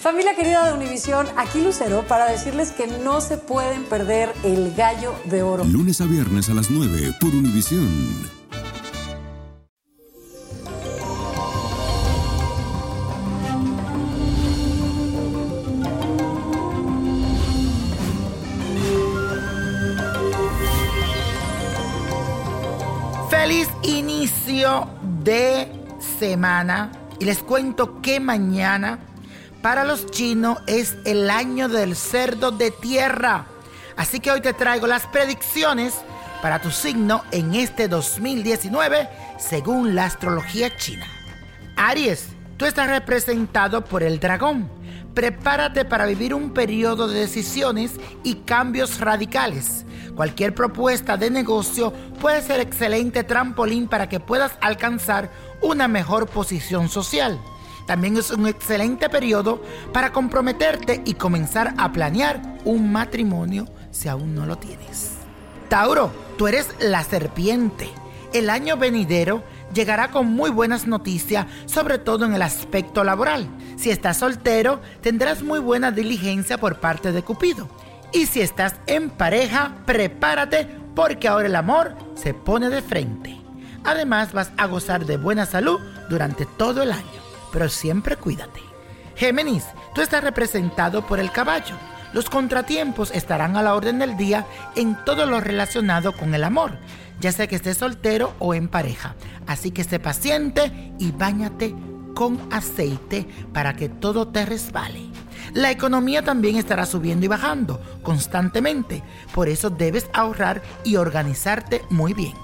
Familia querida de Univisión, aquí Lucero para decirles que no se pueden perder el gallo de oro. Lunes a viernes a las 9 por Univisión. Feliz inicio de semana. Y les cuento que mañana para los chinos es el año del cerdo de tierra. Así que hoy te traigo las predicciones para tu signo en este 2019 según la astrología china. Aries, tú estás representado por el dragón. Prepárate para vivir un periodo de decisiones y cambios radicales. Cualquier propuesta de negocio puede ser excelente trampolín para que puedas alcanzar una mejor posición social. También es un excelente periodo para comprometerte y comenzar a planear un matrimonio si aún no lo tienes. Tauro, tú eres la serpiente. El año venidero llegará con muy buenas noticias, sobre todo en el aspecto laboral. Si estás soltero, tendrás muy buena diligencia por parte de Cupido. Y si estás en pareja, prepárate porque ahora el amor se pone de frente. Además vas a gozar de buena salud durante todo el año, pero siempre cuídate. Géminis, tú estás representado por el caballo. Los contratiempos estarán a la orden del día en todo lo relacionado con el amor, ya sea que estés soltero o en pareja. Así que sé paciente y báñate con aceite para que todo te resbale. La economía también estará subiendo y bajando constantemente, por eso debes ahorrar y organizarte muy bien.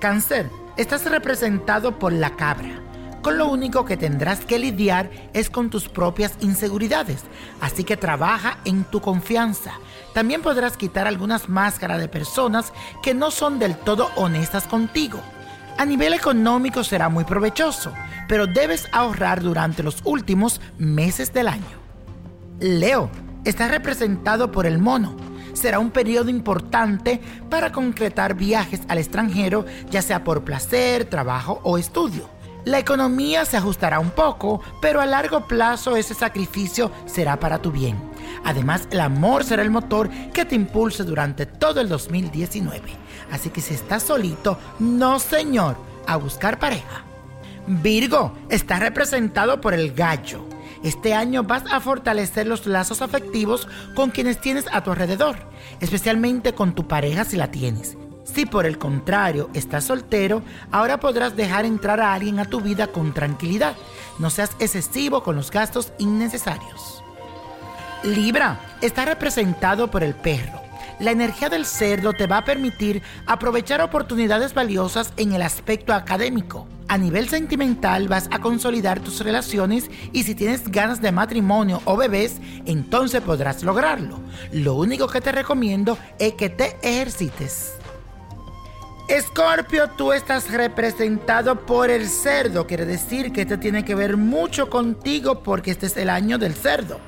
Cáncer, estás representado por la cabra. Con lo único que tendrás que lidiar es con tus propias inseguridades, así que trabaja en tu confianza. También podrás quitar algunas máscaras de personas que no son del todo honestas contigo. A nivel económico será muy provechoso, pero debes ahorrar durante los últimos meses del año. Leo, está representado por el mono. Será un periodo importante para concretar viajes al extranjero, ya sea por placer, trabajo o estudio. La economía se ajustará un poco, pero a largo plazo ese sacrificio será para tu bien. Además, el amor será el motor que te impulse durante todo el 2019. Así que si estás solito, no señor, a buscar pareja. Virgo está representado por el gallo. Este año vas a fortalecer los lazos afectivos con quienes tienes a tu alrededor, especialmente con tu pareja si la tienes. Si por el contrario estás soltero, ahora podrás dejar entrar a alguien a tu vida con tranquilidad. No seas excesivo con los gastos innecesarios. Libra está representado por el perro. La energía del cerdo te va a permitir aprovechar oportunidades valiosas en el aspecto académico. A nivel sentimental vas a consolidar tus relaciones y si tienes ganas de matrimonio o bebés, entonces podrás lograrlo. Lo único que te recomiendo es que te ejercites. Escorpio, tú estás representado por el cerdo. Quiere decir que esto tiene que ver mucho contigo porque este es el año del cerdo.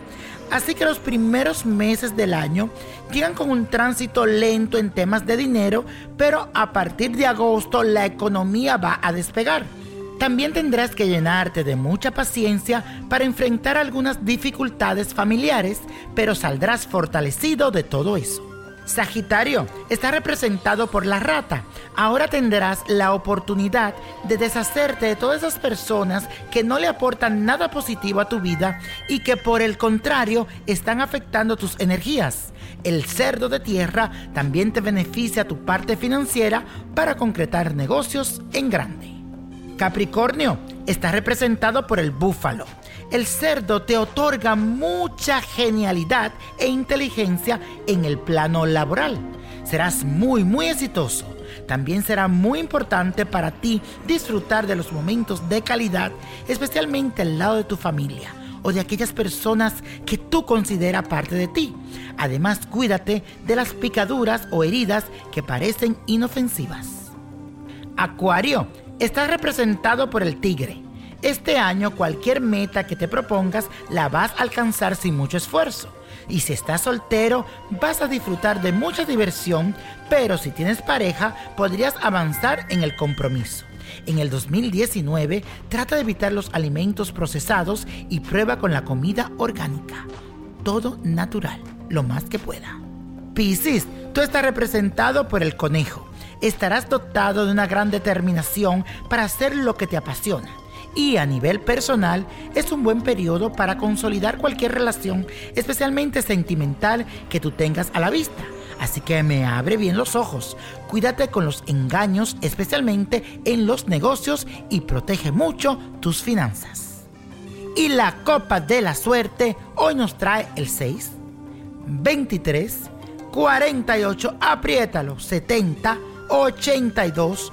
Así que los primeros meses del año llegan con un tránsito lento en temas de dinero, pero a partir de agosto la economía va a despegar. También tendrás que llenarte de mucha paciencia para enfrentar algunas dificultades familiares, pero saldrás fortalecido de todo eso. Sagitario está representado por la rata. Ahora tendrás la oportunidad de deshacerte de todas esas personas que no le aportan nada positivo a tu vida y que por el contrario están afectando tus energías. El cerdo de tierra también te beneficia tu parte financiera para concretar negocios en grande. Capricornio está representado por el búfalo el cerdo te otorga mucha genialidad e inteligencia en el plano laboral. Serás muy, muy exitoso. También será muy importante para ti disfrutar de los momentos de calidad, especialmente al lado de tu familia o de aquellas personas que tú consideras parte de ti. Además, cuídate de las picaduras o heridas que parecen inofensivas. Acuario está representado por el tigre este año cualquier meta que te propongas la vas a alcanzar sin mucho esfuerzo. Y si estás soltero, vas a disfrutar de mucha diversión, pero si tienes pareja, podrías avanzar en el compromiso. En el 2019, trata de evitar los alimentos procesados y prueba con la comida orgánica. Todo natural, lo más que pueda. Piscis, tú estás representado por el conejo. Estarás dotado de una gran determinación para hacer lo que te apasiona y a nivel personal es un buen periodo para consolidar cualquier relación, especialmente sentimental, que tú tengas a la vista. Así que me abre bien los ojos. Cuídate con los engaños, especialmente en los negocios, y protege mucho tus finanzas. Y la copa de la suerte hoy nos trae el 6, 23, 48, apriétalo, 70, 82,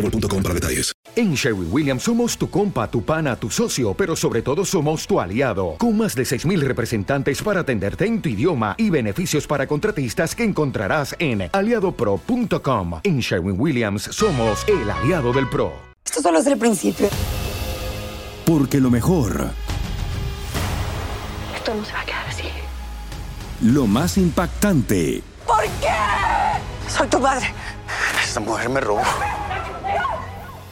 para detalles. En Sherwin Williams somos tu compa, tu pana, tu socio, pero sobre todo somos tu aliado, con más de 6.000 representantes para atenderte en tu idioma y beneficios para contratistas que encontrarás en aliadopro.com. En Sherwin Williams somos el aliado del PRO. Esto solo es el principio. Porque lo mejor... Esto no se va a quedar así. Lo más impactante... ¿Por qué? Soy tu padre. Esta mujer me robó.